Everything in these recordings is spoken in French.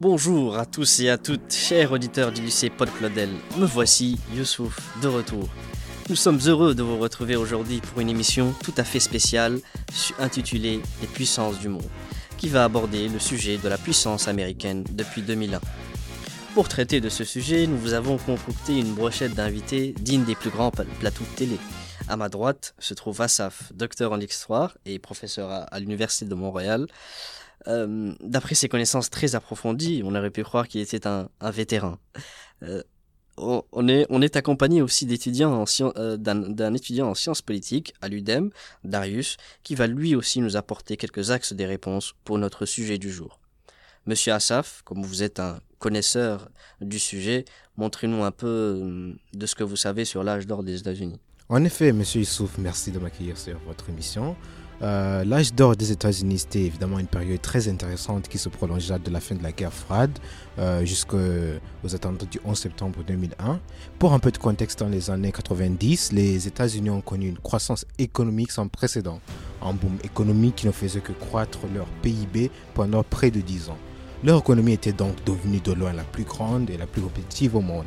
Bonjour à tous et à toutes, chers auditeurs du lycée Paul Claudel. Me voici, Youssouf, de retour. Nous sommes heureux de vous retrouver aujourd'hui pour une émission tout à fait spéciale intitulée Les puissances du monde, qui va aborder le sujet de la puissance américaine depuis 2001. Pour traiter de ce sujet, nous vous avons concocté une brochette d'invités digne des plus grands plateaux de télé. À ma droite se trouve Asaf, docteur en histoire et professeur à l'Université de Montréal. Euh, d'après ses connaissances très approfondies, on aurait pu croire qu'il était un, vétéran. Euh, on, est, accompagné aussi d'étudiants euh, d'un étudiant en sciences politiques à l'UDEM, Darius, qui va lui aussi nous apporter quelques axes des réponses pour notre sujet du jour. Monsieur Assaf, comme vous êtes un connaisseur du sujet, montrez-nous un peu de ce que vous savez sur l'âge d'or des États-Unis. En effet, Monsieur Issouf, merci de m'accueillir sur votre émission. Euh, l'âge d'or des États-Unis, c'était évidemment une période très intéressante qui se prolongea de la fin de la guerre froide euh, jusqu'aux attentats du 11 septembre 2001. Pour un peu de contexte, dans les années 90, les États-Unis ont connu une croissance économique sans précédent, un boom économique qui ne faisait que croître leur PIB pendant près de 10 ans. Leur économie était donc devenue de loin la plus grande et la plus compétitive au monde,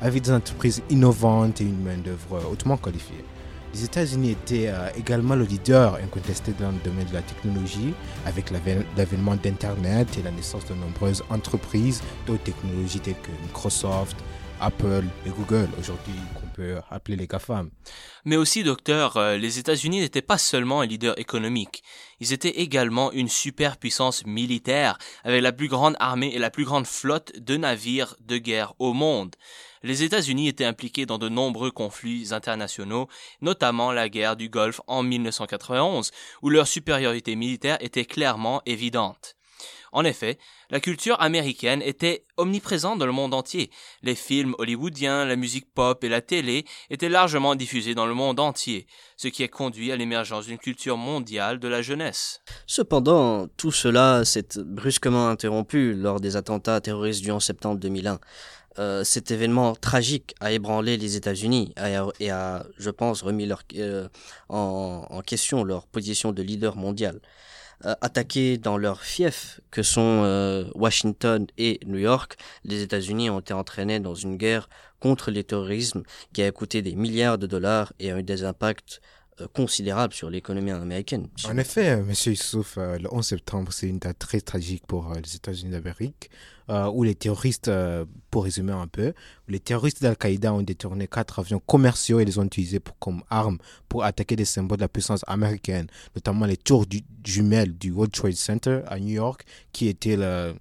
avec des entreprises innovantes et une main-d'œuvre hautement qualifiée. Les États-Unis étaient euh, également le leader incontesté dans le domaine de la technologie, avec l'avènement d'Internet et la naissance de nombreuses entreprises de technologies telles que Microsoft, Apple et Google, aujourd'hui qu'on peut appeler les GAFAM. Mais aussi, docteur, euh, les États-Unis n'étaient pas seulement un leader économique, ils étaient également une superpuissance militaire, avec la plus grande armée et la plus grande flotte de navires de guerre au monde. Les États-Unis étaient impliqués dans de nombreux conflits internationaux, notamment la guerre du Golfe en 1991, où leur supériorité militaire était clairement évidente. En effet, la culture américaine était omniprésente dans le monde entier. Les films hollywoodiens, la musique pop et la télé étaient largement diffusés dans le monde entier, ce qui a conduit à l'émergence d'une culture mondiale de la jeunesse. Cependant, tout cela s'est brusquement interrompu lors des attentats terroristes du 11 septembre 2001. Euh, cet événement tragique a ébranlé les États-Unis et a, je pense, remis euh, en, question leur position de leader mondial. Euh, attaqués dans leurs fiefs que sont euh, Washington et New York, les États-Unis ont été entraînés dans une guerre contre le terrorisme qui a coûté des milliards de dollars et a eu des impacts euh, considérables sur l'économie américaine. En effet, M. Youssouf, le 11 septembre, c'est une date très tragique pour les États-Unis d'Amérique. Euh, où les terroristes, euh, pour résumer un peu, les terroristes d'Al-Qaïda ont détourné quatre avions commerciaux et les ont utilisés comme armes pour attaquer des symboles de la puissance américaine, notamment les tours du, jumelles du World Trade Center à New York, qui était le,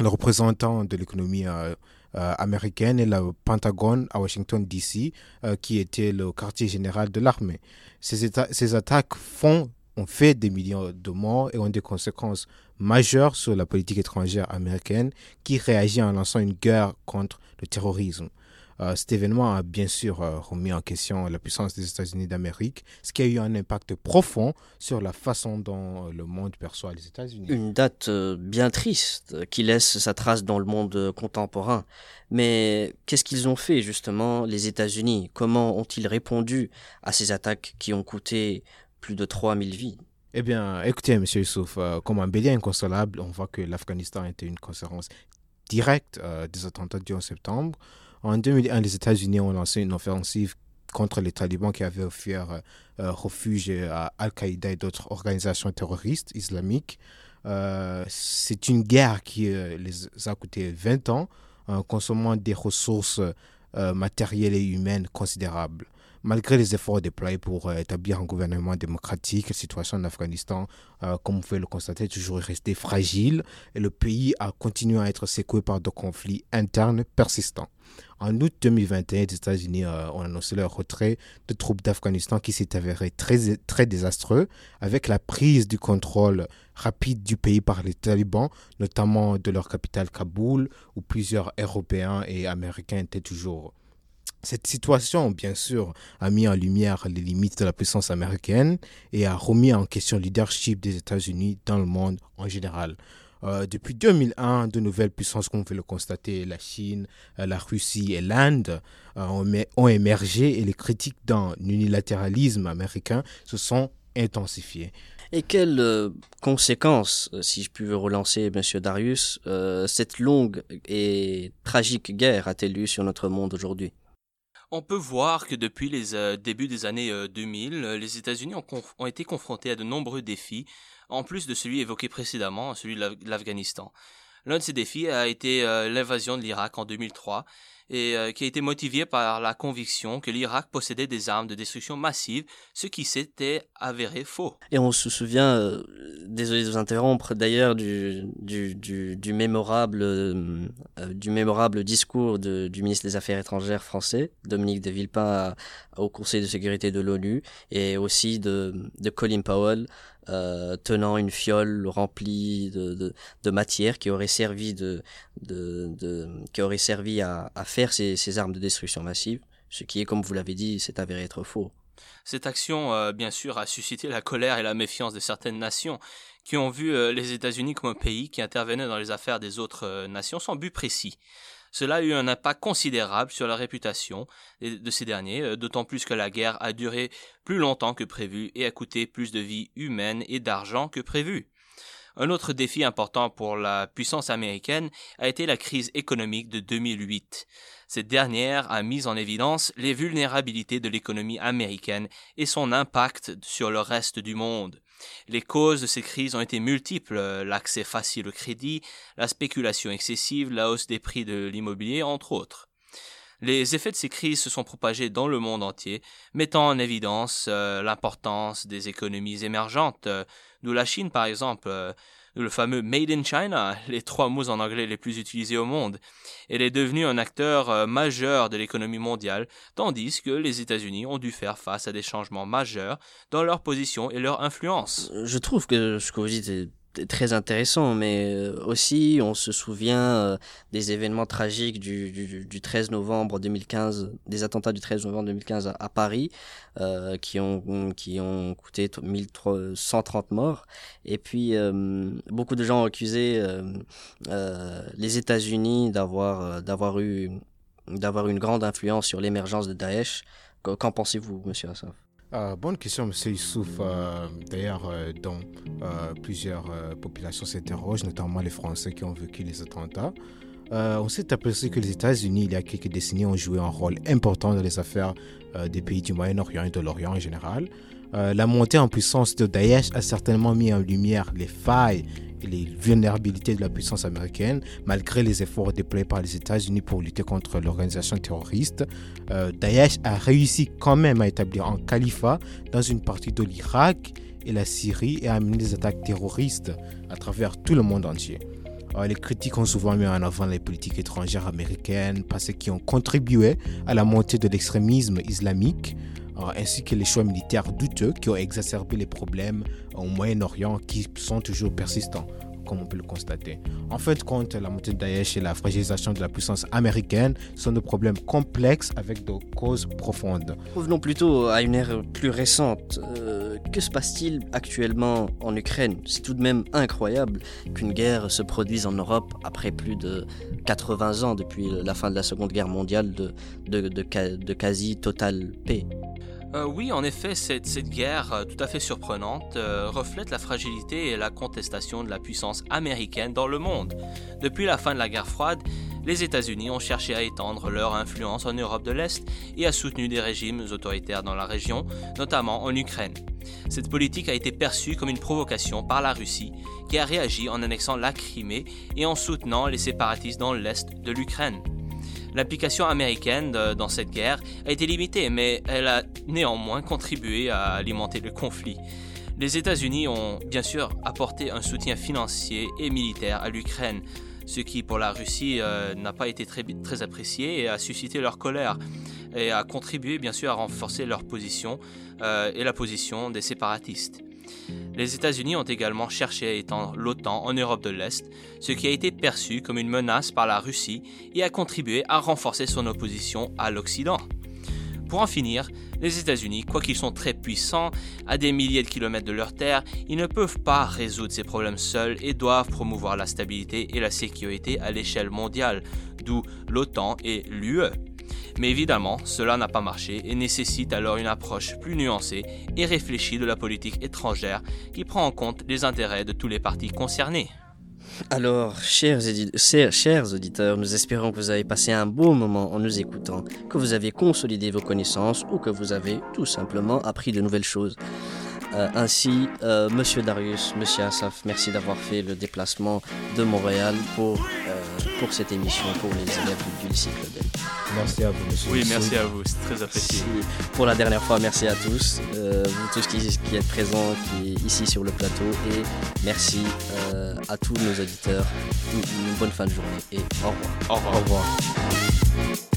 le représentant de l'économie euh, américaine, et le Pentagone à Washington, D.C., qui était le quartier général de l'armée. Ces, attaques font ont fait des millions de morts et ont des conséquences majeures sur la politique étrangère américaine qui réagit en lançant une guerre contre le terrorisme. Euh, cet événement a bien sûr euh, remis en question la puissance des États-Unis d'Amérique, ce qui a eu un impact profond sur la façon dont euh, le monde perçoit les États-Unis. Une date bien triste qui laisse sa trace dans le monde contemporain. Mais qu'est-ce qu'ils ont fait justement, les États-Unis? Comment ont-ils répondu à ces attaques qui ont coûté plus de 3000 vies? Eh bien, écoutez, M. Youssouf, euh, comme un bélier inconsolable, on voit que l'Afghanistan était une conséquence directe euh, des attentats du 11 septembre. En 2001, les États-Unis ont lancé une offensive contre les talibans qui avaient offert euh, refuge à Al-Qaïda et d'autres organisations terroristes islamiques. C'est une guerre qui les a coûté 20 ans, en consommant des ressources matérielles et humaines considérables. Malgré les efforts déployés pour euh, établir un gouvernement démocratique, la situation en Afghanistan, euh, comme vous pouvez le constater, est toujours restée fragile et le pays a continué à être secoué par des conflits internes persistants. En août 2021, les États-Unis euh, ont annoncé leur retrait de troupes d'Afghanistan qui s'est avéré très, très désastreux avec la prise du contrôle rapide du pays par les talibans, notamment de leur capitale Kaboul, où plusieurs Européens et Américains étaient toujours cette situation, bien sûr, a mis en lumière les limites de la puissance américaine et a remis en question le leadership des États-Unis dans le monde en général. Euh, depuis 2001, de nouvelles puissances, comme vous pouvez le constater, la Chine, euh, la Russie et l'Inde, euh, ont, émergé et les critiques d'un unilatéralisme américain se sont intensifiée. Et quelles conséquences, si je puis relancer, Monsieur Darius, cette longue et tragique guerre a-t-elle eu sur notre monde aujourd'hui? On peut voir que depuis les débuts des années 2000, les États-Unis ont, ont, été confrontés à de nombreux défis, en plus de celui évoqué précédemment, celui de l'Afghanistan. L'un de ces défis a été l'invasion de l'Irak en 2003, et euh, qui a été motivé par la conviction que l'Irak possédait des armes de destruction massive, ce qui s'était avéré faux. Et on se souvient, euh, désolé de vous interrompre, d'ailleurs du, mémorable, euh, discours du ministre des Affaires étrangères français, Dominique de Villepin, au Conseil de sécurité de l'ONU, et aussi de, de Colin Powell, euh, tenant une fiole remplie de, de, matière qui aurait servi de, de, de qui aurait servi à, à faire ces, ces, armes de destruction massive, ce qui est, comme vous l'avez dit, s'est avéré être faux. Cette action, euh, bien sûr, a suscité la colère et la méfiance de certaines nations qui ont vu euh, les États-Unis comme un pays qui intervenait dans les affaires des autres nations sans but précis. Cela a eu un impact considérable sur la réputation de ces derniers, euh, d'autant plus que la guerre a duré plus longtemps que prévu et a coûté plus de vies humaines et d'argent que prévu. Un autre défi important pour la puissance américaine a été la crise économique de 2008. Cette dernière a mis en évidence les vulnérabilités de l'économie américaine et son impact sur le reste du monde. Les causes de ces crises ont été multiples, l'accès facile au crédit, la spéculation excessive, la hausse des prix de l'immobilier, entre autres. Les effets de ces crises se sont propagés dans le monde entier, mettant en évidence euh, l'importance des économies émergentes, euh, d'où la Chine par exemple, euh, le fameux Made in China, les trois mots en anglais les plus utilisés au monde. Elle est devenue un acteur euh, majeur de l'économie mondiale, tandis que les États-Unis ont dû faire face à des changements majeurs dans leur position et leur influence. Je trouve que ce que vous dites est très intéressant, mais euh, aussi on se souvient euh, des événements tragiques du, du, du, 13 novembre 2015, des attentats du 13 novembre 2015 à, Paris, euh, qui ont qui ont coûté 1130 morts. Et puis euh, beaucoup de gens ont accusé les États-Unis d'avoir d'avoir eu d'avoir une grande influence sur l'émergence de Daesh. Qu'en pensez-vous, Monsieur Assaf? Euh, bonne question, M. Youssouf. Euh, D'ailleurs, euh, euh, plusieurs populations s'interrogent, notamment les Français qui ont vécu les attentats. On s'est aperçu que les États-Unis, il y a quelques décennies, ont joué un rôle important dans les affaires des pays du Moyen-Orient et de l'Orient en général. La montée en puissance de Daesh a certainement mis en lumière les failles les vulnérabilités de la puissance américaine, malgré les efforts déployés par les États-Unis pour lutter contre l'organisation terroriste. Euh, Daesh a réussi quand même à établir un califat dans une partie de l'Irak et la Syrie et à mener des attaques terroristes à travers tout le monde entier. Euh, les critiques ont souvent mis en avant les politiques étrangères américaines parce qu'ils ont contribué à la montée de l'extrémisme islamique. Euh, ainsi que les choix militaires douteux qui ont exacerbé les problèmes au Moyen-Orient qui sont toujours persistants comme on peut le constater. En fait, compte, la montée de Daesh et la fragilisation de la puissance américaine sont des problèmes complexes avec des causes profondes. Revenons plutôt à une ère plus récente. Euh, que se passe-t-il actuellement en Ukraine? C'est tout de même incroyable qu'une guerre se produise en Europe après plus de 80 ans depuis la fin de la Seconde Guerre mondiale de, quasi totale paix. Euh, oui, en effet, cette, guerre euh, tout à fait surprenante euh, reflète la fragilité et la contestation de la puissance américaine dans le monde. Depuis la fin de la guerre froide, les États-Unis ont cherché à étendre leur influence en Europe de l'Est et a soutenu des régimes autoritaires dans la région, notamment en Ukraine. Cette politique a été perçue comme une provocation par la Russie, qui a réagi en annexant la Crimée et en soutenant les séparatistes dans l'Est de l'Ukraine. L'application américaine dans cette guerre a été limitée, mais elle a néanmoins contribué à alimenter le conflit. Les États-Unis ont bien sûr apporté un soutien financier et militaire à l'Ukraine, ce qui pour la Russie euh, n'a pas été très, très apprécié et a suscité leur colère et a contribué bien sûr à renforcer leur position euh, et la position des séparatistes. Les États-Unis ont également cherché à étendre l'OTAN en Europe de l'Est, ce qui a été perçu comme une menace par la Russie et a contribué à renforcer son opposition à l'Occident. Pour en finir, les États-Unis, quoiqu'ils sont très puissants, à des milliers de kilomètres de leur terre, ils ne peuvent pas résoudre ces problèmes seuls et doivent promouvoir la stabilité et la sécurité à l'échelle mondiale, d'où l'OTAN et l'UE. Mais évidemment, cela n'a pas marché et nécessite alors une approche plus nuancée et réfléchie de la politique étrangère qui prend en compte les intérêts de tous les partis concernés. Alors, chers, auditeurs, nous espérons que vous avez passé un bon moment en nous écoutant, que vous avez consolidé vos connaissances ou que vous avez tout simplement appris de nouvelles choses. Euh, ainsi, euh, Monsieur Darius, Monsieur Asaf, merci d'avoir fait le déplacement de Montréal pour, euh, cette émission pour les élèves du lycée Claudel. Merci à vous, Monsieur. Oui, merci à vous, c'est très apprécié. Pour la dernière fois, merci à tous, vous tous qui, qui, êtes présents qui, ici sur le plateau et merci à tous nos auditeurs. Une, une, bonne fin de journée et au revoir. Au revoir. Au revoir.